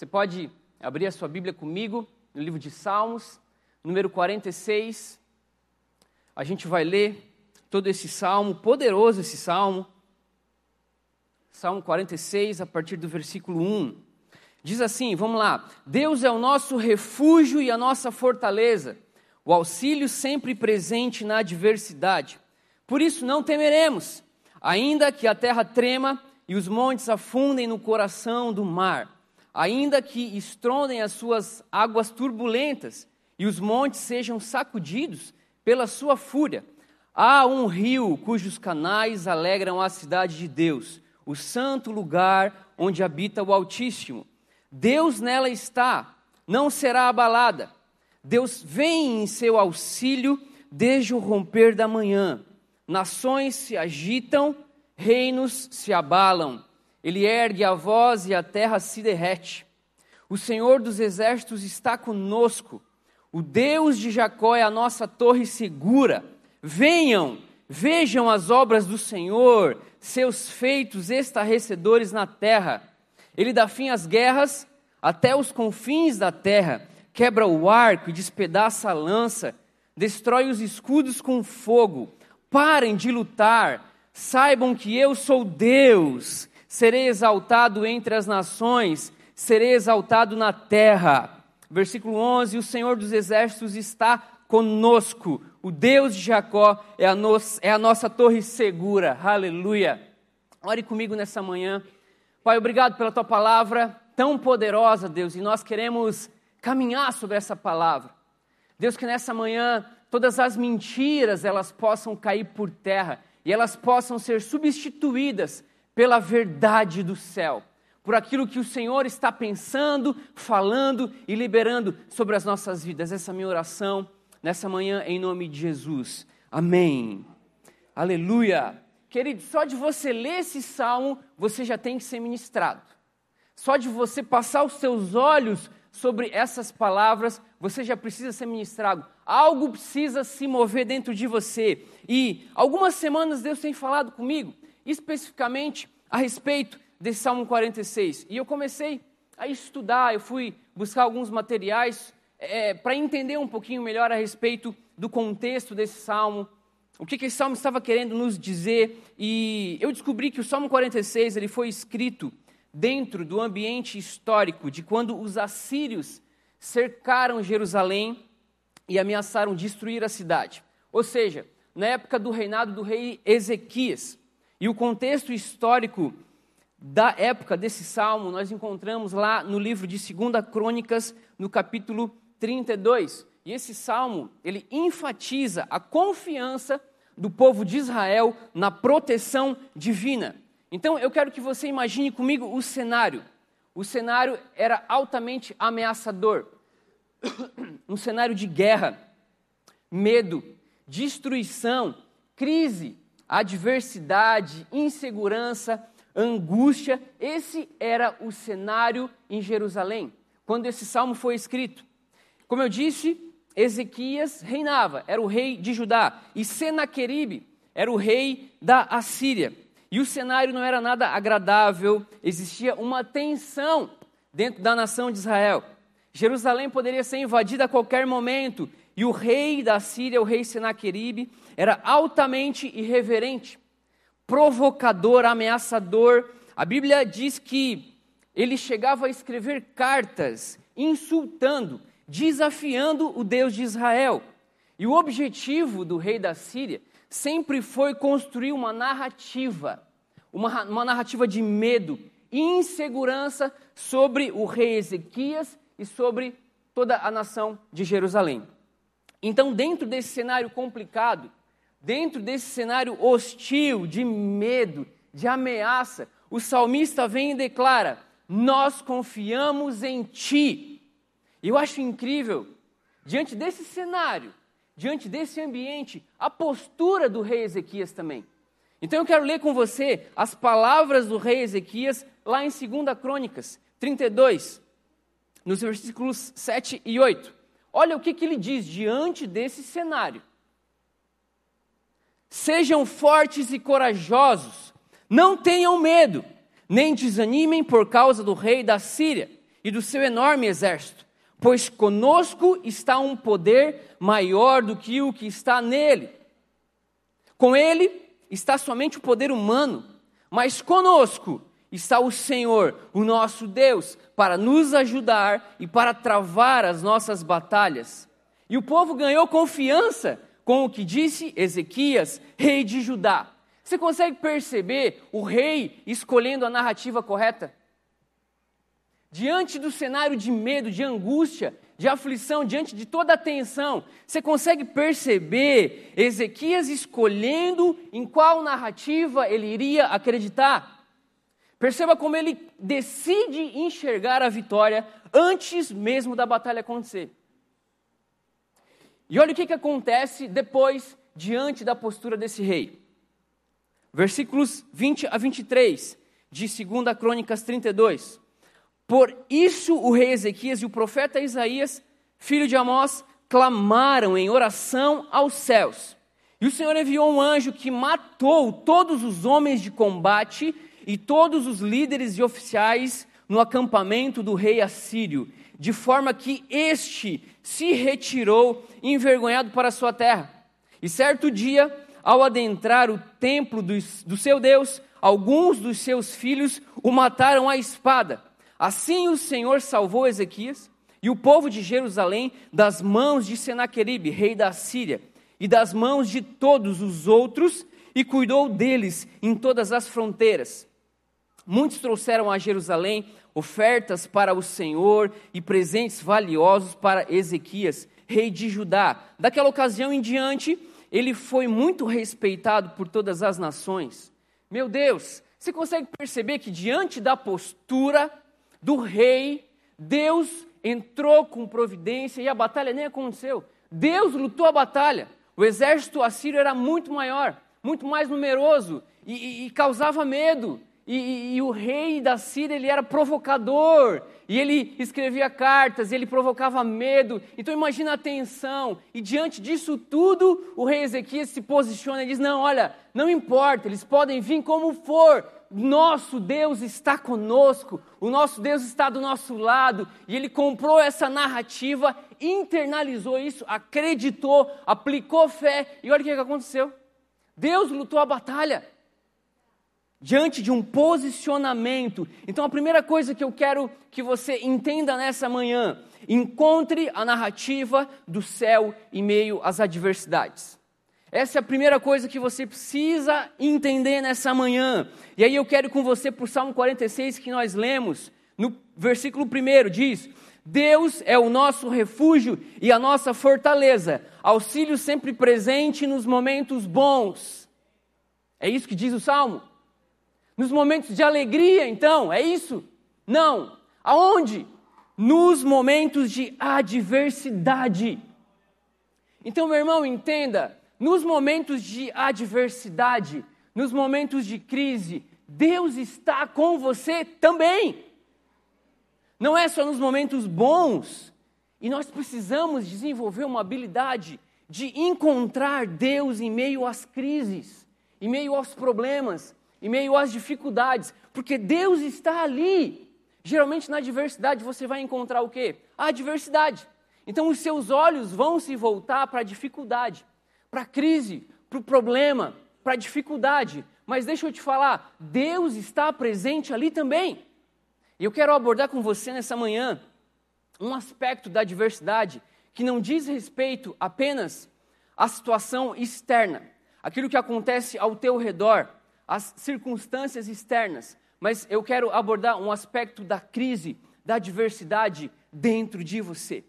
Você pode abrir a sua Bíblia comigo no livro de Salmos, número 46. A gente vai ler todo esse salmo, poderoso esse salmo. Salmo 46, a partir do versículo 1. Diz assim: vamos lá. Deus é o nosso refúgio e a nossa fortaleza, o auxílio sempre presente na adversidade. Por isso não temeremos, ainda que a terra trema e os montes afundem no coração do mar, ainda que estrondem as suas águas turbulentas e os montes sejam sacudidos pela sua fúria. Há um rio cujos canais alegram a cidade de Deus, o santo lugar onde habita o Altíssimo. Deus nela está, não será abalada. Deus vem em seu auxílio desde o romper da manhã. Nações se agitam reinos se abalam, ele ergue a voz e a terra se derrete. O Senhor dos exércitos está conosco, o Deus de Jacó é a nossa torre segura. Venham, vejam as obras do Senhor, seus feitos estarrecedores na terra. Ele dá fim às guerras até os confins da terra, quebra o arco e despedaça a lança, destrói os escudos com fogo. Parem de lutar, Saibam que eu sou Deus, serei exaltado entre as nações, serei exaltado na terra. Versículo 11: O Senhor dos exércitos está conosco, o Deus de Jacó é a, no, é a nossa torre segura. Aleluia. Ore comigo nessa manhã. Pai, obrigado pela tua palavra tão poderosa, Deus, e nós queremos caminhar sobre essa palavra. Deus, que nessa manhã todas as mentiras elas possam cair por terra e elas possam ser substituídas pela verdade do céu, por aquilo que o Senhor está pensando, falando e liberando sobre as nossas vidas. Essa é a minha oração nessa manhã, em nome de Jesus. Amém. Aleluia. Querido, só de você ler esse salmo, você já tem que ser ministrado. Só de você passar os seus olhos sobre essas palavras, você já precisa ser ministrado. Algo precisa se mover dentro de você. E algumas semanas Deus tem falado comigo, especificamente a respeito desse Salmo 46. E eu comecei a estudar, eu fui buscar alguns materiais é, para entender um pouquinho melhor a respeito do contexto desse salmo, o que, que esse salmo estava querendo nos dizer. E eu descobri que o Salmo 46 ele foi escrito dentro do ambiente histórico de quando os assírios cercaram Jerusalém e ameaçaram destruir a cidade. Ou seja, na época do reinado do rei Ezequias. E o contexto histórico da época desse salmo nós encontramos lá no livro de 2 Crônicas, no capítulo 32. E esse salmo, ele enfatiza a confiança do povo de Israel na proteção divina. Então eu quero que você imagine comigo o cenário. O cenário era altamente ameaçador. Um cenário de guerra, medo, destruição, crise, adversidade, insegurança, angústia. Esse era o cenário em Jerusalém, quando esse salmo foi escrito. Como eu disse, Ezequias reinava, era o rei de Judá, e Senaqueribe era o rei da Assíria. E o cenário não era nada agradável, existia uma tensão dentro da nação de Israel. Jerusalém poderia ser invadida a qualquer momento, e o rei da Síria, o rei Senaqueribe, era altamente irreverente, provocador, ameaçador. A Bíblia diz que ele chegava a escrever cartas insultando, desafiando o Deus de Israel. E o objetivo do rei da Síria sempre foi construir uma narrativa, uma, uma narrativa de medo e insegurança sobre o rei Ezequias e sobre toda a nação de Jerusalém. Então, dentro desse cenário complicado, dentro desse cenário hostil, de medo, de ameaça, o salmista vem e declara: Nós confiamos em ti. Eu acho incrível, diante desse cenário, diante desse ambiente, a postura do rei Ezequias também. Então eu quero ler com você as palavras do rei Ezequias lá em 2 Crônicas 32, nos versículos 7 e 8. Olha o que, que ele diz diante desse cenário. Sejam fortes e corajosos, não tenham medo, nem desanimem por causa do rei da Síria, e do seu enorme exército, pois conosco está um poder maior do que o que está nele. Com ele está somente o poder humano, mas conosco está o Senhor, o nosso Deus, para nos ajudar e para travar as nossas batalhas. E o povo ganhou confiança com o que disse Ezequias, rei de Judá. Você consegue perceber o rei escolhendo a narrativa correta? Diante do cenário de medo, de angústia, de aflição, diante de toda a tensão, você consegue perceber Ezequias escolhendo em qual narrativa ele iria acreditar? Perceba como ele decide enxergar a vitória antes mesmo da batalha acontecer. E olha o que, que acontece depois, diante da postura desse rei. Versículos 20 a 23 de 2 Crônicas 32. Por isso o rei Ezequias e o profeta Isaías, filho de Amós, clamaram em oração aos céus. E o Senhor enviou um anjo que matou todos os homens de combate e todos os líderes e oficiais no acampamento do rei assírio, de forma que este se retirou envergonhado para sua terra. E certo dia, ao adentrar o templo do, do seu Deus, alguns dos seus filhos o mataram à espada. Assim o Senhor salvou Ezequias e o povo de Jerusalém das mãos de Senaqueribe, rei da Síria, e das mãos de todos os outros, e cuidou deles em todas as fronteiras. Muitos trouxeram a Jerusalém ofertas para o Senhor e presentes valiosos para Ezequias, rei de Judá. Daquela ocasião em diante, ele foi muito respeitado por todas as nações. Meu Deus, você consegue perceber que diante da postura do rei, Deus entrou com providência e a batalha nem aconteceu. Deus lutou a batalha. O exército assírio era muito maior, muito mais numeroso e, e, e causava medo. E, e, o rei da Síria ele era provocador e ele escrevia cartas e ele provocava medo. Então imagina a tensão. E diante disso tudo, o rei Ezequias se posiciona e diz: Não, olha, não importa, eles podem vir como for. Nosso Deus está conosco, o nosso Deus está do nosso lado, e ele comprou essa narrativa, internalizou isso, acreditou, aplicou fé, e olha o que aconteceu. Deus lutou a batalha diante de um posicionamento. Então, a primeira coisa que eu quero que você entenda nessa manhã, encontre a narrativa do céu em meio às adversidades. Essa é a primeira coisa que você precisa entender nessa manhã. E aí eu quero com você para o Salmo 46 que nós lemos, no versículo 1 diz: Deus é o nosso refúgio e a nossa fortaleza, auxílio sempre presente nos momentos bons. É isso que diz o Salmo. Nos momentos de alegria, então, é isso? Não. Aonde? Nos momentos de adversidade. Então, meu irmão, entenda: nos momentos de adversidade, nos momentos de crise, Deus está com você também. Não é só nos momentos bons. E nós precisamos desenvolver uma habilidade de encontrar Deus em meio às crises, em meio aos problemas, em meio às dificuldades, porque Deus está ali. Geralmente na adversidade você vai encontrar o quê? A adversidade. Então os seus olhos vão se voltar para a dificuldade, para a crise, para o problema, para a dificuldade. Mas deixa eu te falar, Deus está presente ali também. E eu quero abordar com você nessa manhã um aspecto da adversidade que não diz respeito apenas à situação externa, aquilo que acontece ao teu redor, as circunstâncias externas, mas eu quero abordar um aspecto da crise, da adversidade dentro de você.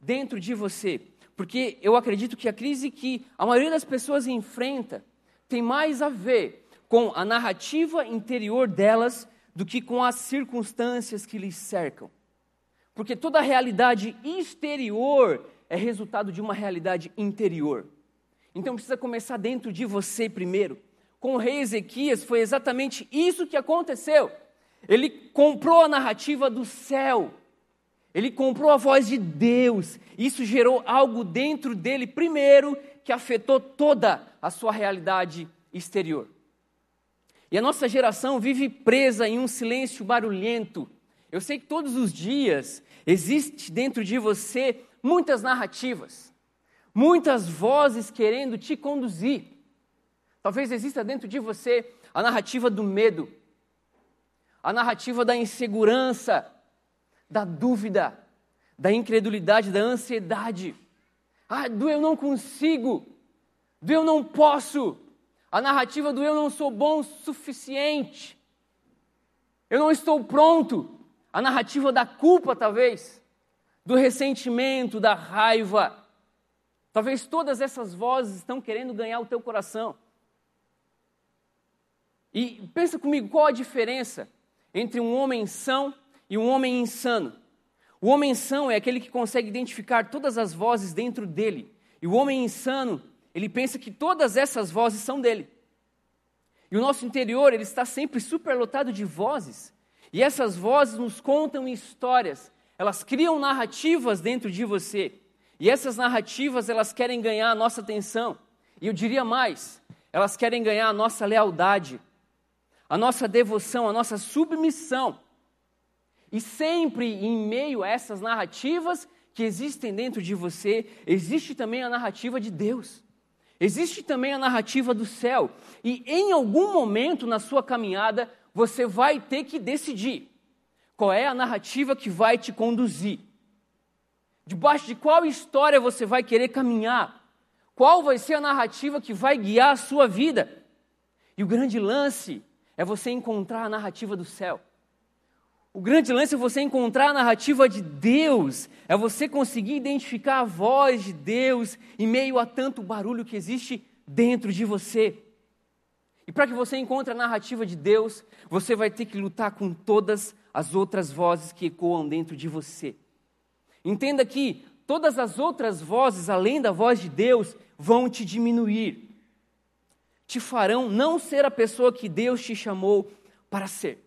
Dentro de você. Porque eu acredito que a crise que a maioria das pessoas enfrenta tem mais a ver com a narrativa interior delas do que com as circunstâncias que lhes cercam. Porque toda a realidade exterior é resultado de uma realidade interior. Então precisa começar dentro de você primeiro com o rei Ezequias foi exatamente isso que aconteceu. Ele comprou a narrativa do céu, ele comprou a voz de Deus. Isso gerou algo dentro dele, primeiro, que afetou toda a sua realidade exterior. E a nossa geração vive presa em um silêncio barulhento, Eu sei que todos os dias existe dentro de você muitas narrativas, muitas vozes querendo te conduzir. Talvez exista dentro de você a narrativa do medo, a narrativa da insegurança, da dúvida, da incredulidade, da ansiedade. Ah, do eu não consigo, do eu não posso, a narrativa do eu não sou bom o suficiente, eu não estou pronto, a narrativa da culpa, talvez, do ressentimento, da raiva. Talvez todas essas vozes estão querendo ganhar o teu coração. E pensa comigo, qual a diferença entre um homem são e um homem insano? O homem são é aquele que consegue identificar todas as vozes dentro dele. E o homem insano, ele pensa que todas essas vozes são dele. E o nosso interior, ele está sempre superlotado de vozes. E essas vozes nos contam histórias, elas criam narrativas dentro de você. E essas narrativas, elas querem ganhar a nossa atenção. E eu diria mais, elas querem ganhar a nossa lealdade, a nossa devoção, a nossa submissão. E sempre em meio a essas narrativas que existem dentro de você, existe também a narrativa de Deus. Existe também a narrativa do céu. E em algum momento na sua caminhada, você vai ter que decidir qual é a narrativa que vai te conduzir. Debaixo de qual história você vai querer caminhar? Qual vai ser a narrativa que vai guiar a sua vida? E o grande lance é você encontrar a narrativa do céu. O grande lance é você encontrar a narrativa de Deus, é você conseguir identificar a voz de Deus em meio a tanto barulho que existe dentro de você. E para que você encontre a narrativa de Deus, você vai ter que lutar com todas as outras vozes que ecoam dentro de você. Entenda que todas as outras vozes, além da voz de Deus, vão te diminuir, te farão não ser a pessoa que Deus te chamou para ser.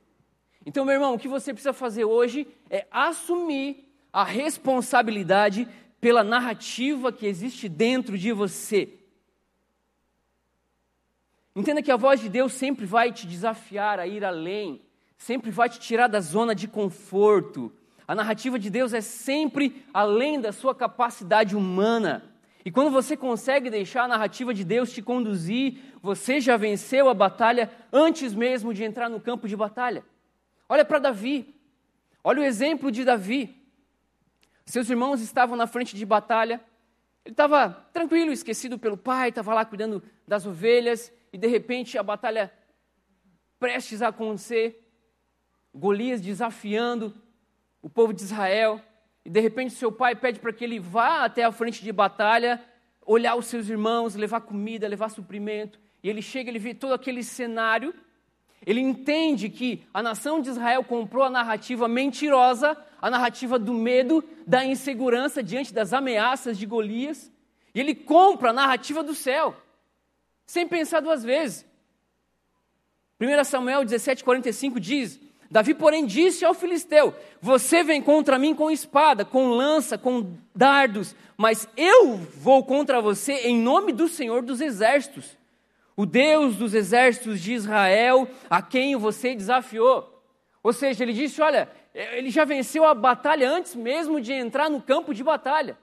Então, meu irmão, o que você precisa fazer hoje é assumir a responsabilidade pela narrativa que existe dentro de você. Entenda que a voz de Deus sempre vai te desafiar a ir além, sempre vai te tirar da zona de conforto. A narrativa de Deus é sempre além da sua capacidade humana. E quando você consegue deixar a narrativa de Deus te conduzir, você já venceu a batalha antes mesmo de entrar no campo de batalha. Olha para Davi. Olha o exemplo de Davi. Seus irmãos estavam na frente de batalha. Ele estava tranquilo, esquecido pelo pai, estava lá cuidando das ovelhas, e de repente a batalha prestes a acontecer. Golias desafiando o povo de Israel, e de repente seu pai pede para que ele vá até a frente de batalha, olhar os seus irmãos, levar comida, levar suprimento. E ele chega, ele vê todo aquele cenário ele entende que a nação de Israel comprou a narrativa mentirosa, a narrativa do medo, da insegurança diante das ameaças de Golias, e ele compra a narrativa do céu, sem pensar duas vezes. 1 Samuel 17,45 diz: Davi, porém, disse ao filisteu: Você vem contra mim com espada, com lança, com dardos, mas eu vou contra você em nome do Senhor dos exércitos o Deus dos exércitos de Israel, a quem você desafiou. Ou seja, ele disse: Olha, ele já venceu a batalha antes mesmo de entrar no campo de batalha.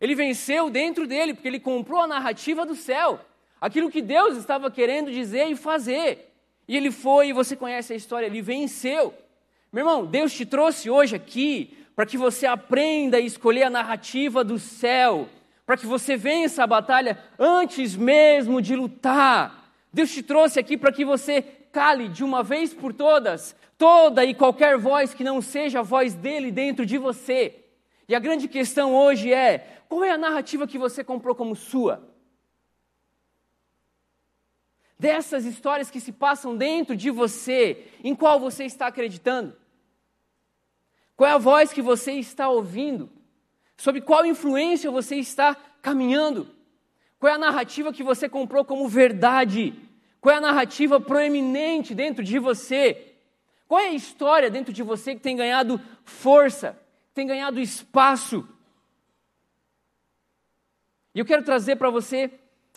Ele venceu dentro dele, porque ele comprou a narrativa do céu, aquilo que Deus estava querendo dizer e fazer. E ele foi, e você conhece a história, ele venceu. Meu irmão, Deus te trouxe hoje aqui para que você aprenda a escolher a narrativa do céu, para que você vença a batalha antes mesmo de lutar. Deus te trouxe aqui para que você cale de uma vez por todas toda e qualquer voz que não seja a voz dele dentro de você. E a grande questão hoje é: qual é a narrativa que você comprou como sua? Dessas histórias que se passam dentro de você, em qual você está acreditando? Qual é a voz que você está ouvindo? Sobre qual influência você está caminhando? Qual é a narrativa que você comprou como verdade? Qual é a narrativa proeminente dentro de você? Qual é a história dentro de você que tem ganhado força, tem ganhado espaço? E eu quero trazer para você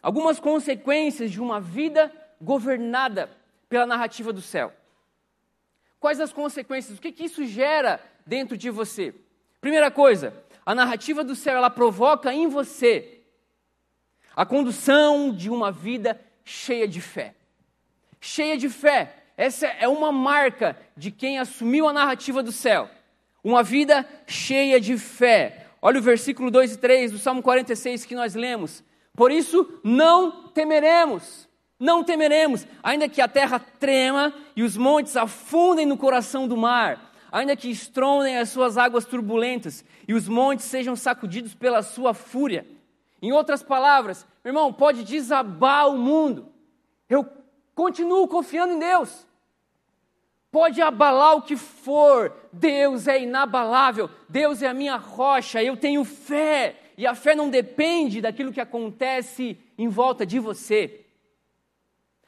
algumas consequências de uma vida governada pela narrativa do céu. Quais as consequências? O que, que isso gera dentro de você? Primeira coisa, a narrativa do céu ela provoca em você a condução de uma vida cheia de fé. Cheia de fé. Essa é uma marca de quem assumiu a narrativa do céu. Uma vida cheia de fé. Olha o versículo 2 e 3 do Salmo 46 que nós lemos. Por isso não temeremos, não temeremos, ainda que a terra trema e os montes afundem no coração do mar, ainda que estrondem as suas águas turbulentas e os montes sejam sacudidos pela sua fúria. Em outras palavras, meu irmão, pode desabar o mundo. Eu continuo confiando em Deus. Pode abalar o que for, Deus é inabalável, Deus é a minha rocha, eu tenho fé, e a fé não depende daquilo que acontece em volta de você.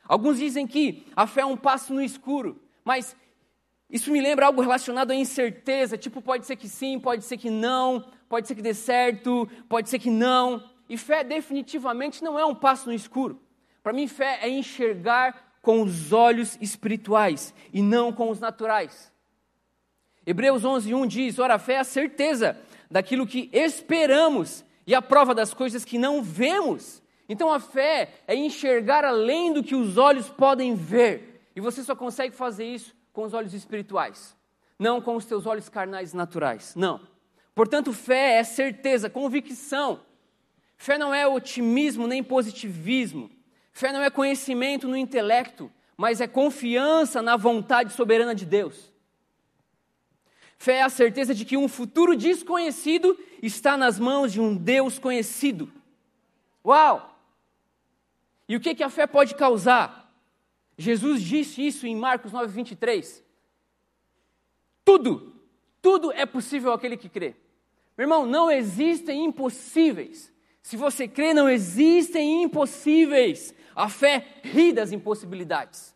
Alguns dizem que a fé é um passo no escuro, mas isso me lembra algo relacionado à incerteza, tipo, pode ser que sim, pode ser que não, pode ser que dê certo, pode ser que não. E fé definitivamente não é um passo no escuro. Para mim, fé é enxergar com os olhos espirituais e não com os naturais. Hebreus 11:1 diz: "Ora, a fé é a certeza daquilo que esperamos e a prova das coisas que não vemos. Então a fé é enxergar além do que os olhos podem ver. E você só consegue fazer isso com os olhos espirituais, não com os teus olhos carnais naturais. Não. Portanto, fé é certeza, convicção. Fé não é otimismo nem positivismo. Fé não é conhecimento no intelecto, mas é confiança na vontade soberana de Deus. Fé é a certeza de que um futuro desconhecido está nas mãos de um Deus conhecido. Uau! E o que, que a fé pode causar? Jesus disse isso em Marcos 9, 23. Tudo, tudo é possível aquele que crê. Meu irmão, não existem impossíveis. Se você crê, não existem impossíveis. A fé ri das impossibilidades.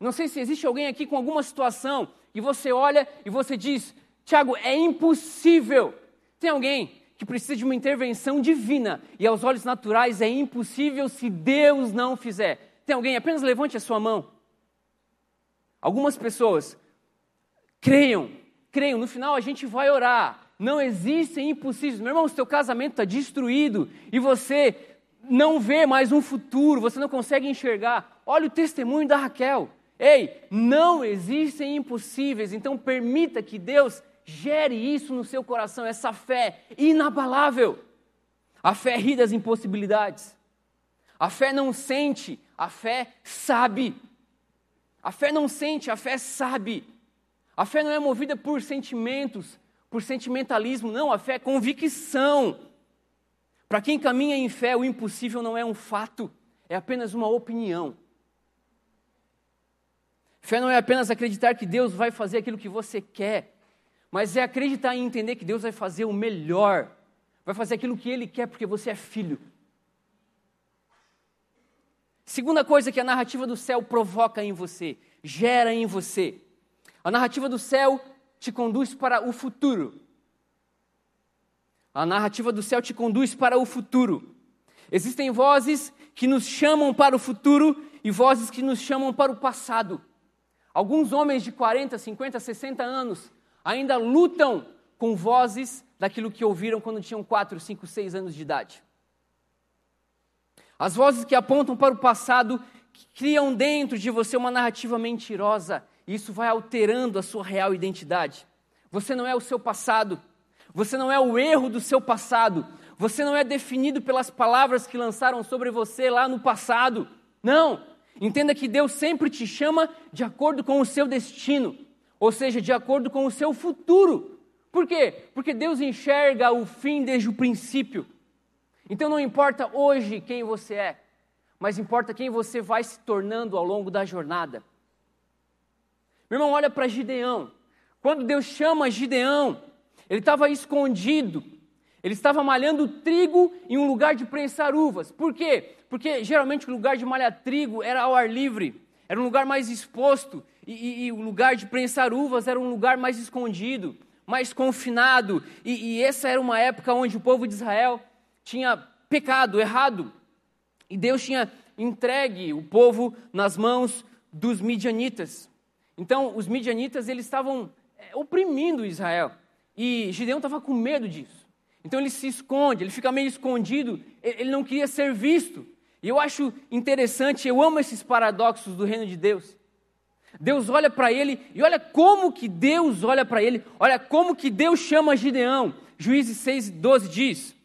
Não sei se existe alguém aqui com alguma situação e você olha e você diz: Tiago, é impossível. Tem alguém que precisa de uma intervenção divina e aos olhos naturais é impossível se Deus não fizer. Tem alguém? Apenas levante a sua mão. Algumas pessoas creiam, creiam, no final a gente vai orar. Não existem impossíveis. Meu irmão, se teu casamento está destruído e você não vê mais um futuro, você não consegue enxergar. Olha o testemunho da Raquel. Ei, não existem impossíveis, então permita que Deus gere isso no seu coração, essa fé inabalável. A fé ri das impossibilidades. A fé não sente, a fé sabe. A fé não sente, a fé sabe. A fé não é movida por sentimentos, por sentimentalismo, não, a fé é convicção. Para quem caminha em fé, o impossível não é um fato, é apenas uma opinião. Fé não é apenas acreditar que Deus vai fazer aquilo que você quer, mas é acreditar e entender que Deus vai fazer o melhor, vai fazer aquilo que Ele quer porque você é filho. Segunda coisa que a narrativa do céu provoca em você, gera em você. A narrativa do céu te conduz para o futuro. A narrativa do céu te conduz para o futuro. Existem vozes que nos chamam para o futuro e vozes que nos chamam para o passado. Alguns homens de 40, 50, 60 anos ainda lutam com vozes daquilo que ouviram quando tinham 4, 5, 6 anos de idade. As vozes que apontam para o passado criam dentro de você uma narrativa mentirosa, e isso vai alterando a sua real identidade. Você não é o seu passado, você não é o erro do seu passado, você não é definido pelas palavras que lançaram sobre você lá no passado. Não, Entenda que Deus sempre te chama de acordo com o seu destino, ou seja, de acordo com o seu futuro. Por quê? Porque Deus enxerga o fim desde o princípio. Então não importa hoje quem você é, mas importa quem você vai se tornando ao longo da jornada. Meu irmão, olha para Gideão. Quando Deus chama Gideão, ele estava escondido, ele estava malhando trigo em um lugar de prensar uvas. Por quê? Porque geralmente o lugar de malhar trigo era ao ar livre, era um lugar mais exposto, e, e, e o lugar de prensar uvas era um lugar mais escondido, mais confinado. E, e essa era uma época onde o povo de Israel tinha pecado, errado. E Deus tinha entregue o povo nas mãos dos midianitas. Então, os midianitas, eles estavam é, oprimindo Israel. E Gideão estava com medo disso. Então ele se esconde, ele fica meio escondido, ele não queria ser visto. E eu acho interessante, eu amo esses paradoxos do reino de Deus. Deus olha para ele e olha como que Deus olha para ele, olha como que Deus chama Gideão. Juízes 6, 12 diz: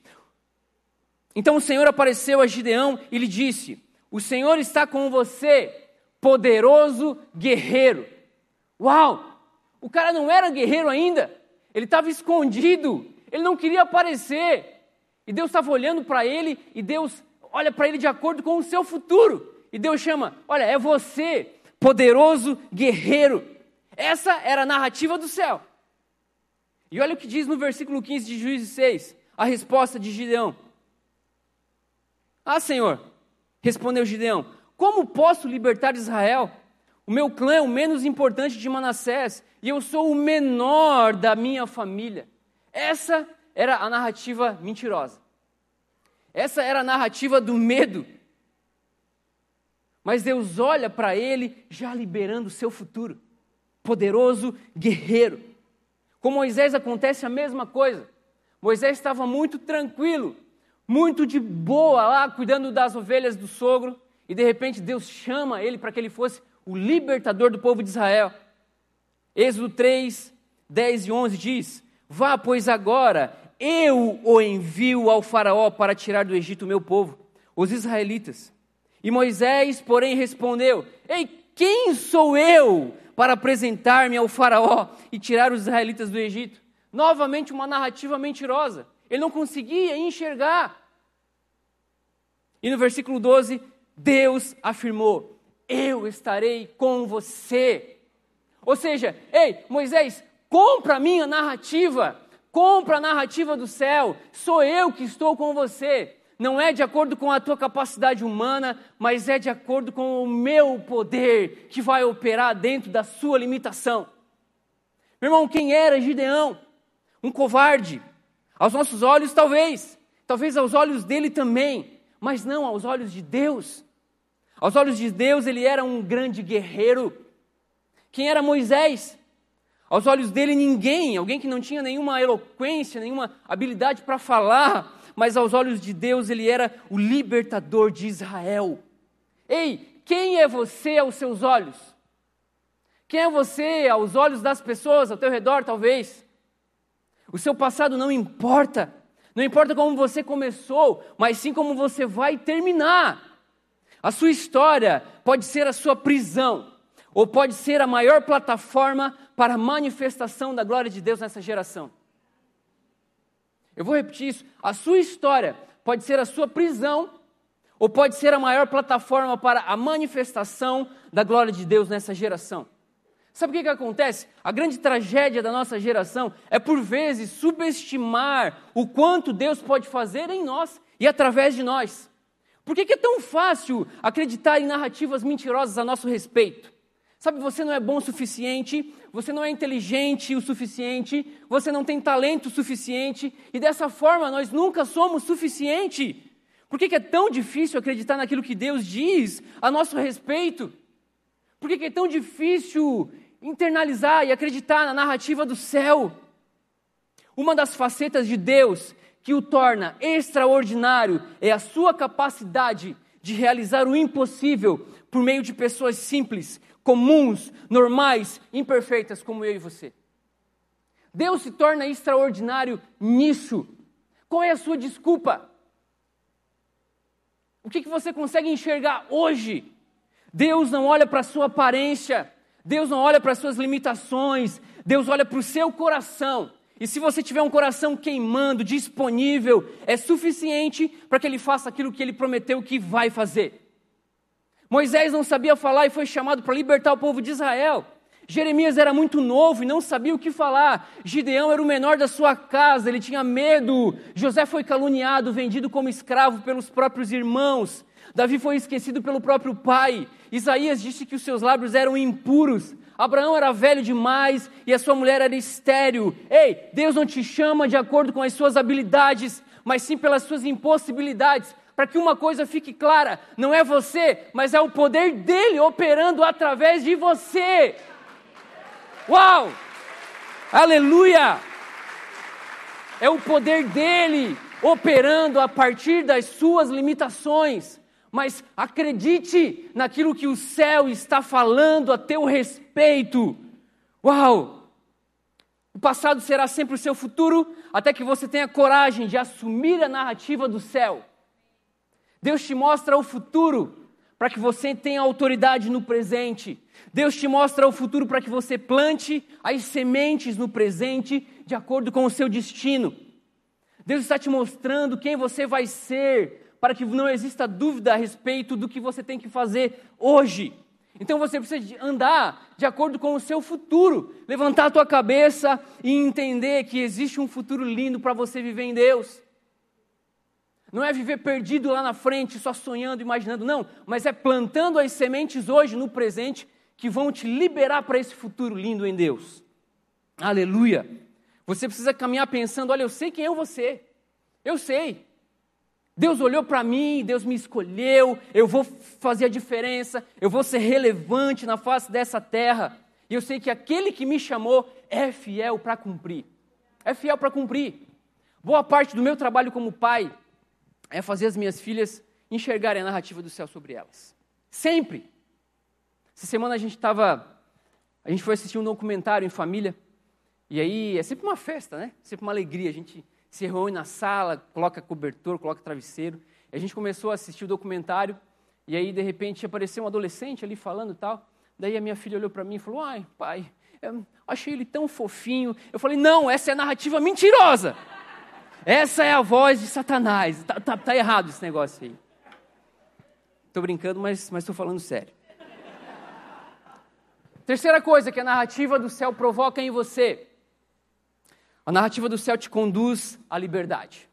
Então o Senhor apareceu a Gideão e lhe disse: O Senhor está com você, poderoso guerreiro. Uau! O cara não era guerreiro ainda, ele estava escondido, ele não queria aparecer. E Deus estava olhando para ele e Deus olha para ele de acordo com o seu futuro. E Deus chama: Olha, é você, poderoso guerreiro. Essa era a narrativa do céu. E olha o que diz no versículo 15 de Juízes 6, a resposta de Gideão. Ah, Senhor, respondeu Gideão, como posso libertar Israel? O meu clã é o menos importante de Manassés e eu sou o menor da minha família. Essa era a narrativa mentirosa. Essa era a narrativa do medo. Mas Deus olha para ele já liberando o seu futuro. Poderoso guerreiro. Com Moisés acontece a mesma coisa. Moisés estava muito tranquilo, muito de boa lá, cuidando das ovelhas do sogro, e de repente Deus chama ele para que ele fosse o libertador do povo de Israel. Êxodo 3, 10 e 11 diz: Vá, pois agora eu o envio ao Faraó para tirar do Egito o meu povo, os israelitas. E Moisés, porém, respondeu: Ei, quem sou eu para apresentar-me ao Faraó e tirar os israelitas do Egito? Novamente, uma narrativa mentirosa. Ele não conseguia enxergar. E no versículo 12, Deus afirmou: Eu estarei com você. Ou seja, ei, Moisés, compra a minha narrativa, compra a narrativa do céu, sou eu que estou com você não é de acordo com a tua capacidade humana, mas é de acordo com o meu poder que vai operar dentro da sua limitação. Meu irmão, quem era Gideão? Um covarde. Aos nossos olhos, talvez. Talvez aos olhos dele também. Mas não aos olhos de Deus. Aos olhos de Deus, ele era um grande guerreiro. Quem era Moisés? Aos olhos dele, ninguém, alguém que não tinha nenhuma eloquência, nenhuma habilidade para falar, mas aos olhos de Deus ele era o libertador de Israel. Ei, quem é você aos seus olhos? Quem é você aos olhos das pessoas ao teu redor, talvez? O seu passado não importa. Não importa como você começou, mas sim como você vai terminar. A sua história pode ser a sua prisão, ou pode ser a maior plataforma para a manifestação da glória de Deus nessa geração. Eu vou repetir isso. A sua história pode ser a sua prisão, ou pode ser a maior plataforma para a manifestação da glória de Deus nessa geração. Sabe o que, que acontece? A grande tragédia da nossa geração é, por vezes, subestimar o quanto Deus pode fazer em nós e através de nós. Por que, que é tão fácil acreditar em narrativas mentirosas a nosso respeito? Sabe, você não é bom o suficiente, você não é inteligente o suficiente, você não tem talento o suficiente, e dessa forma nós nunca somos suficiente. Por que, que é tão difícil acreditar naquilo que Deus diz a nosso respeito? Por que, que é tão difícil internalizar e acreditar na narrativa do céu? Uma das facetas de Deus que o torna extraordinário é a sua capacidade de realizar o impossível por meio de pessoas simples, comuns, normais, imperfeitas como eu e você. Deus se torna extraordinário nisso. Qual é a sua desculpa? O que, que você consegue enxergar hoje? Deus não olha para a sua aparência, Deus não olha para as suas limitações, Deus olha para o seu coração. E se você tiver um coração queimando, disponível, é suficiente para que ele faça aquilo que ele prometeu que vai fazer. Moisés não sabia falar e foi chamado para libertar o povo de Israel. Jeremias era muito novo e não sabia o que falar. Gideão era o menor da sua casa, ele tinha medo. José foi caluniado, vendido como escravo pelos próprios irmãos. Davi foi esquecido pelo próprio pai. Isaías disse que os seus lábios eram impuros. Abraão era velho demais e a sua mulher era estéril. Ei, Deus não te chama de acordo com as suas habilidades, mas sim pelas suas impossibilidades para que uma coisa fique clara: não é você, mas é o poder dele operando através de você. Uau! Aleluia! É o poder dele operando a partir das suas limitações. Mas acredite naquilo que o céu está falando a teu respeito. Uau! O passado será sempre o seu futuro, até que você tenha coragem de assumir a narrativa do céu. Deus te mostra o futuro para que você tenha autoridade no presente. Deus te mostra o futuro para que você plante as sementes no presente de acordo com o seu destino. Deus está te mostrando quem você vai ser, para que não exista dúvida a respeito do que você tem que fazer hoje. Então você precisa andar de acordo com o seu futuro, levantar a tua cabeça e entender que existe um futuro lindo para você viver em Deus. Não é viver perdido lá na frente, só sonhando, imaginando, não, mas é plantando as sementes hoje no presente que vão te liberar para esse futuro lindo em Deus. Aleluia! Você precisa caminhar pensando: olha, eu sei quem é você. Eu sei. Deus olhou para mim, Deus me escolheu, eu vou fazer a diferença, eu vou ser relevante na face dessa terra. E eu sei que aquele que me chamou é fiel para cumprir. É fiel para cumprir. Boa parte do meu trabalho como pai é fazer as minhas filhas enxergarem a narrativa do céu sobre elas. Sempre. Essa semana a gente estava. A gente foi assistir um documentário em família e aí é sempre uma festa, né? Sempre uma alegria. A gente se reúne na sala, coloca cobertor, coloca travesseiro. E a gente começou a assistir o documentário e aí de repente apareceu um adolescente ali falando e tal. Daí a minha filha olhou para mim e falou: "Ai, pai, achei ele tão fofinho". Eu falei: "Não, essa é a narrativa mentirosa. Essa é a voz de Satanás. Tá, tá, tá errado esse negócio aí". Estou brincando, mas estou falando sério. Terceira coisa que a narrativa do céu provoca em você a narrativa do céu te conduz à liberdade.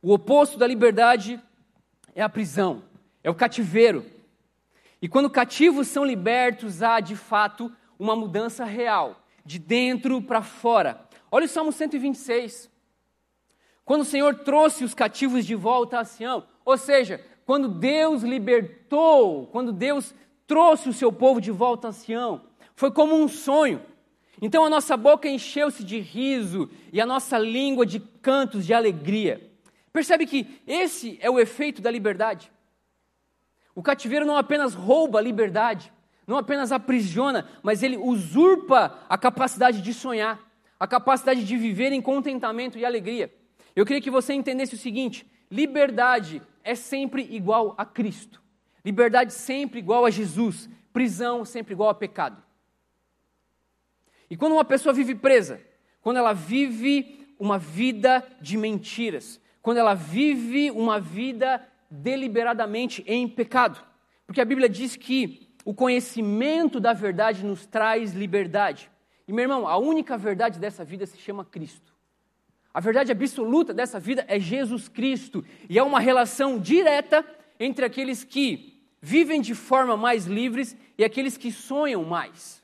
O oposto da liberdade é a prisão, é o cativeiro. E quando cativos são libertos, há de fato uma mudança real, de dentro para fora. Olha o Salmo 126. Quando o Senhor trouxe os cativos de volta a Sião, ou seja, quando Deus libertou, quando Deus trouxe o seu povo de volta a Sião, foi como um sonho. Então a nossa boca encheu-se de riso e a nossa língua de cantos de alegria. Percebe que esse é o efeito da liberdade. O cativeiro não apenas rouba a liberdade, não apenas aprisiona, mas ele usurpa a capacidade de sonhar, a capacidade de viver em contentamento e alegria. Eu queria que você entendesse o seguinte: liberdade é sempre igual a Cristo, liberdade sempre igual a Jesus, prisão sempre igual a pecado. E quando uma pessoa vive presa, quando ela vive uma vida de mentiras, quando ela vive uma vida deliberadamente em pecado, porque a Bíblia diz que o conhecimento da verdade nos traz liberdade. E meu irmão, a única verdade dessa vida se chama Cristo. A verdade absoluta dessa vida é Jesus Cristo, e é uma relação direta entre aqueles que vivem de forma mais livres e aqueles que sonham mais.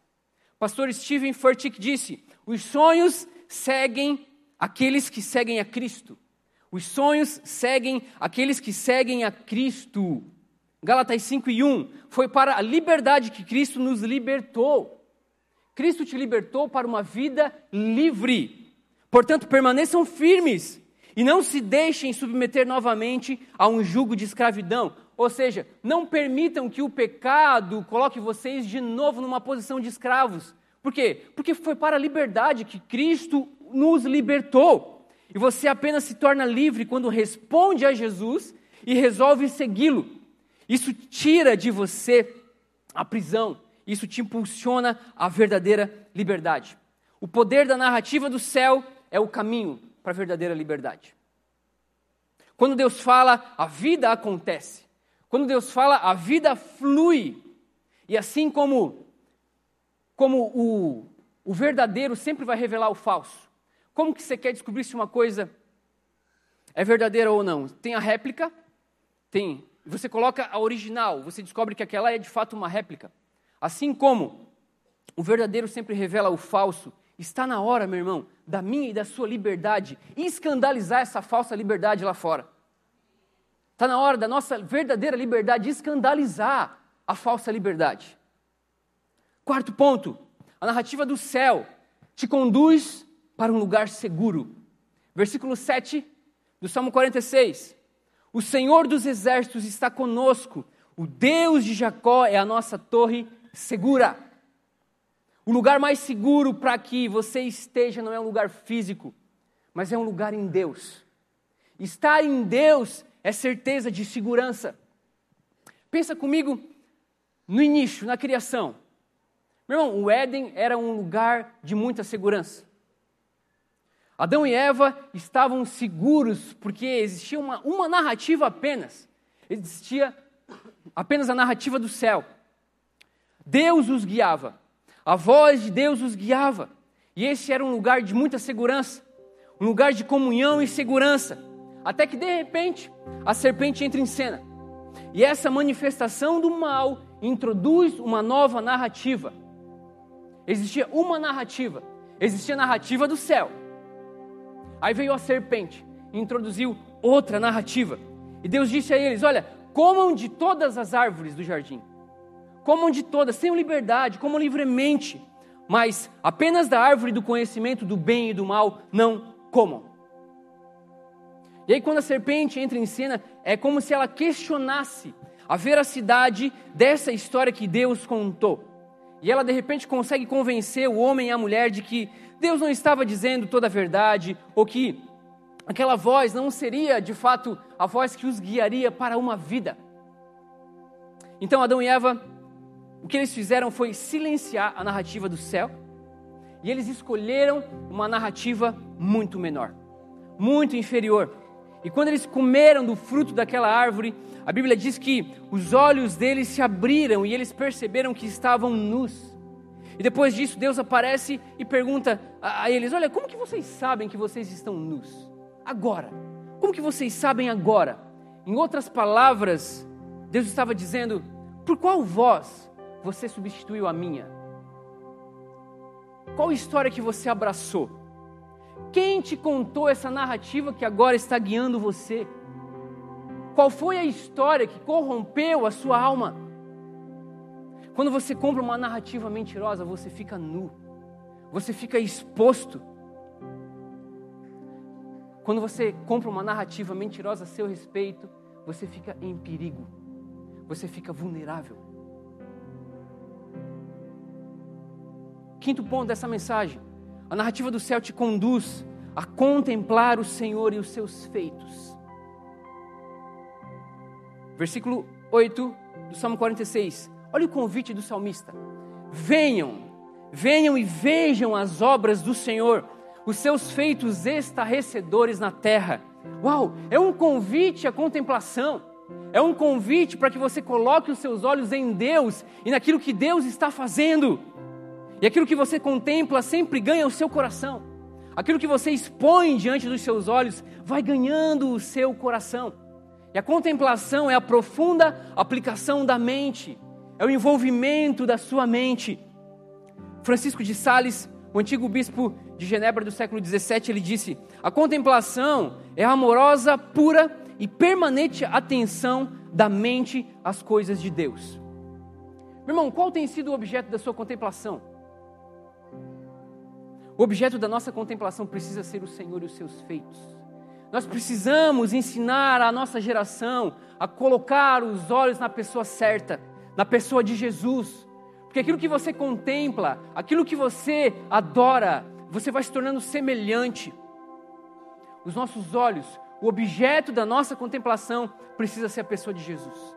Pastor Steven Furtick disse: os sonhos seguem aqueles que seguem a Cristo. Os sonhos seguem aqueles que seguem a Cristo. Gálatas 5 e 1. Foi para a liberdade que Cristo nos libertou. Cristo te libertou para uma vida livre. Portanto, permaneçam firmes e não se deixem submeter novamente a um jugo de escravidão. Ou seja, não permitam que o pecado coloque vocês de novo numa posição de escravos. Por quê? Porque foi para a liberdade que Cristo nos libertou. E você apenas se torna livre quando responde a Jesus e resolve segui-lo. Isso tira de você a prisão, isso te impulsiona à verdadeira liberdade. O poder da narrativa do céu é o caminho para a verdadeira liberdade. Quando Deus fala, a vida acontece. Quando Deus fala, a vida flui. E assim como, como o, o verdadeiro sempre vai revelar o falso. Como que você quer descobrir se uma coisa é verdadeira ou não? Tem a réplica, tem. Você coloca a original, você descobre que aquela é de fato uma réplica. Assim como o verdadeiro sempre revela o falso, está na hora, meu irmão, da minha e da sua liberdade escandalizar essa falsa liberdade lá fora. Está na hora da nossa verdadeira liberdade escandalizar a falsa liberdade. Quarto ponto, a narrativa do céu te conduz para um lugar seguro. Versículo 7 do Salmo 46. O Senhor dos exércitos está conosco, o Deus de Jacó é a nossa torre segura. O lugar mais seguro para que você esteja não é um lugar físico, mas é um lugar em Deus. Estar em Deus é certeza de segurança. Pensa comigo no início, na criação. Meu irmão, o Éden era um lugar de muita segurança. Adão e Eva estavam seguros porque existia uma, uma narrativa apenas. Existia apenas a narrativa do céu. Deus os guiava. A voz de Deus os guiava. E esse era um lugar de muita segurança, um lugar de comunhão e segurança. Até que de repente a serpente entra em cena. E essa manifestação do mal introduz uma nova narrativa. Existia uma narrativa, existia a narrativa do céu. Aí veio a serpente e introduziu outra narrativa. E Deus disse a eles: Olha, comam de todas as árvores do jardim comam de todas, tenham liberdade, comam livremente, mas apenas da árvore do conhecimento do bem e do mal não comam. E aí, quando a serpente entra em cena, é como se ela questionasse a veracidade dessa história que Deus contou. E ela, de repente, consegue convencer o homem e a mulher de que Deus não estava dizendo toda a verdade, ou que aquela voz não seria, de fato, a voz que os guiaria para uma vida. Então, Adão e Eva o que eles fizeram foi silenciar a narrativa do céu e eles escolheram uma narrativa muito menor, muito inferior. E quando eles comeram do fruto daquela árvore, a Bíblia diz que os olhos deles se abriram e eles perceberam que estavam nus. E depois disso, Deus aparece e pergunta a, eles: Olha, como que vocês sabem que vocês estão nus? Agora. Como que vocês sabem agora? Em outras palavras, Deus estava dizendo: Por qual voz você substituiu a minha? Qual história que você abraçou? Quem te contou essa narrativa que agora está guiando você? Qual foi a história que corrompeu a sua alma? Quando você compra uma narrativa mentirosa, você fica nu, você fica exposto. Quando você compra uma narrativa mentirosa a seu respeito, você fica em perigo, você fica vulnerável. Quinto ponto dessa mensagem: a narrativa do céu te conduz a contemplar o Senhor e os seus feitos. Versículo 8 do Salmo 46. Olha o convite do salmista: Venham, venham e vejam as obras do Senhor, os seus feitos estarrecedores na terra. Uau, é um convite à contemplação. É um convite para que você coloque os seus olhos em Deus e naquilo que Deus está fazendo. E aquilo que você contempla sempre ganha o seu coração. Aquilo que você expõe diante dos seus olhos vai ganhando o seu coração. E a contemplação é a profunda aplicação da mente, é o envolvimento da sua mente. Francisco de Sales, o antigo bispo de Genebra do século XVII, ele disse: a contemplação é a amorosa, pura e permanente atenção da mente às coisas de Deus. Meu irmão, qual tem sido o objeto da sua contemplação? O objeto da nossa contemplação precisa ser o Senhor e os seus feitos. Nós precisamos ensinar a nossa geração a colocar os olhos na pessoa certa, na pessoa de Jesus. Porque aquilo que você contempla, aquilo que você adora, você vai se tornando semelhante. Os nossos olhos, o objeto da nossa contemplação precisa ser a pessoa de Jesus.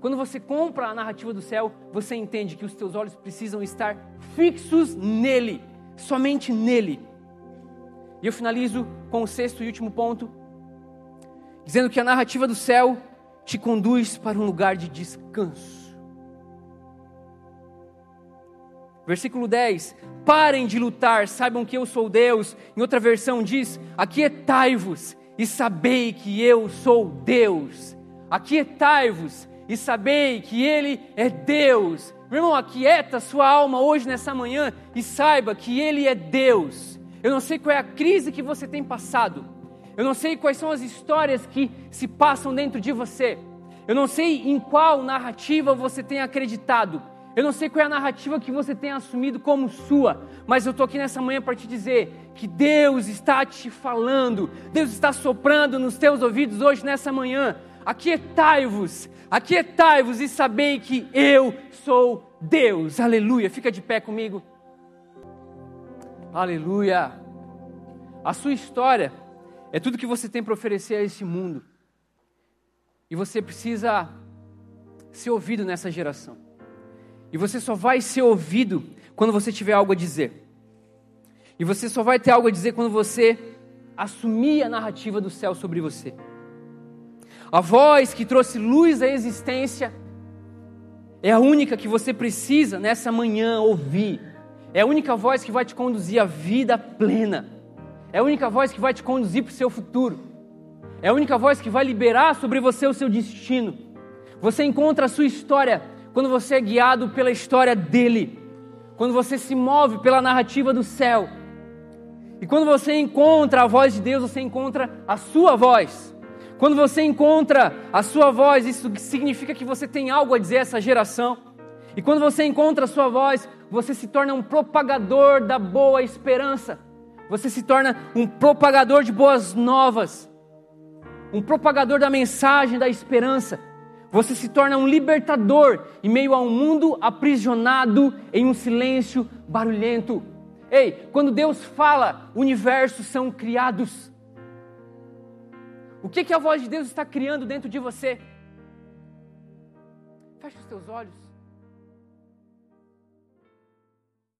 Quando você compra a narrativa do céu, você entende que os teus olhos precisam estar fixos nele somente nele. E eu finalizo com o sexto e último ponto, dizendo que a narrativa do céu te conduz para um lugar de descanso. Versículo 10: Parem de lutar, saibam que eu sou Deus. Em outra versão diz: Aquietai-vos e sabei que eu sou Deus. Aquietai-vos e sabei que Ele é Deus. Meu irmão, aquieta sua alma hoje, nessa manhã, e saiba que Ele é Deus. Eu não sei qual é a crise que você tem passado. Eu não sei quais são as histórias que se passam dentro de você. Eu não sei em qual narrativa você tem acreditado. Eu não sei qual é a narrativa que você tem assumido como sua, mas eu estou aqui nessa manhã para te dizer que Deus está te falando, Deus está soprando nos teus ouvidos hoje nessa manhã. Aquietai-vos, aquietai-vos e sabei que eu sou Deus. Aleluia. Fica de pé comigo. Aleluia. A sua história é tudo que você tem para oferecer a esse mundo. E você precisa ser ouvido nessa geração. E você só vai ser ouvido quando você tiver algo a dizer. E você só vai ter algo a dizer quando você assumir a narrativa do céu sobre você. A voz que trouxe luz à existência é a única que você precisa nessa manhã ouvir. É a única voz que vai te conduzir à vida plena. É a única voz que vai te conduzir para o seu futuro. É a única voz que vai liberar sobre você o seu destino. Você encontra a sua história quando você é guiado pela história dele, quando você se move pela narrativa do céu, e quando você encontra a voz de Deus, você encontra a sua voz. Quando você encontra a sua voz, isso significa que você tem algo a dizer a essa geração. E quando você encontra a sua voz, você se torna um propagador da boa esperança. Você se torna um propagador de boas novas. Um propagador da mensagem da esperança. Você se torna um libertador em meio a um mundo aprisionado em um silêncio barulhento. Ei, quando Deus fala, universos são criados. O que, que a voz de Deus está criando dentro de você? Feche os teus olhos.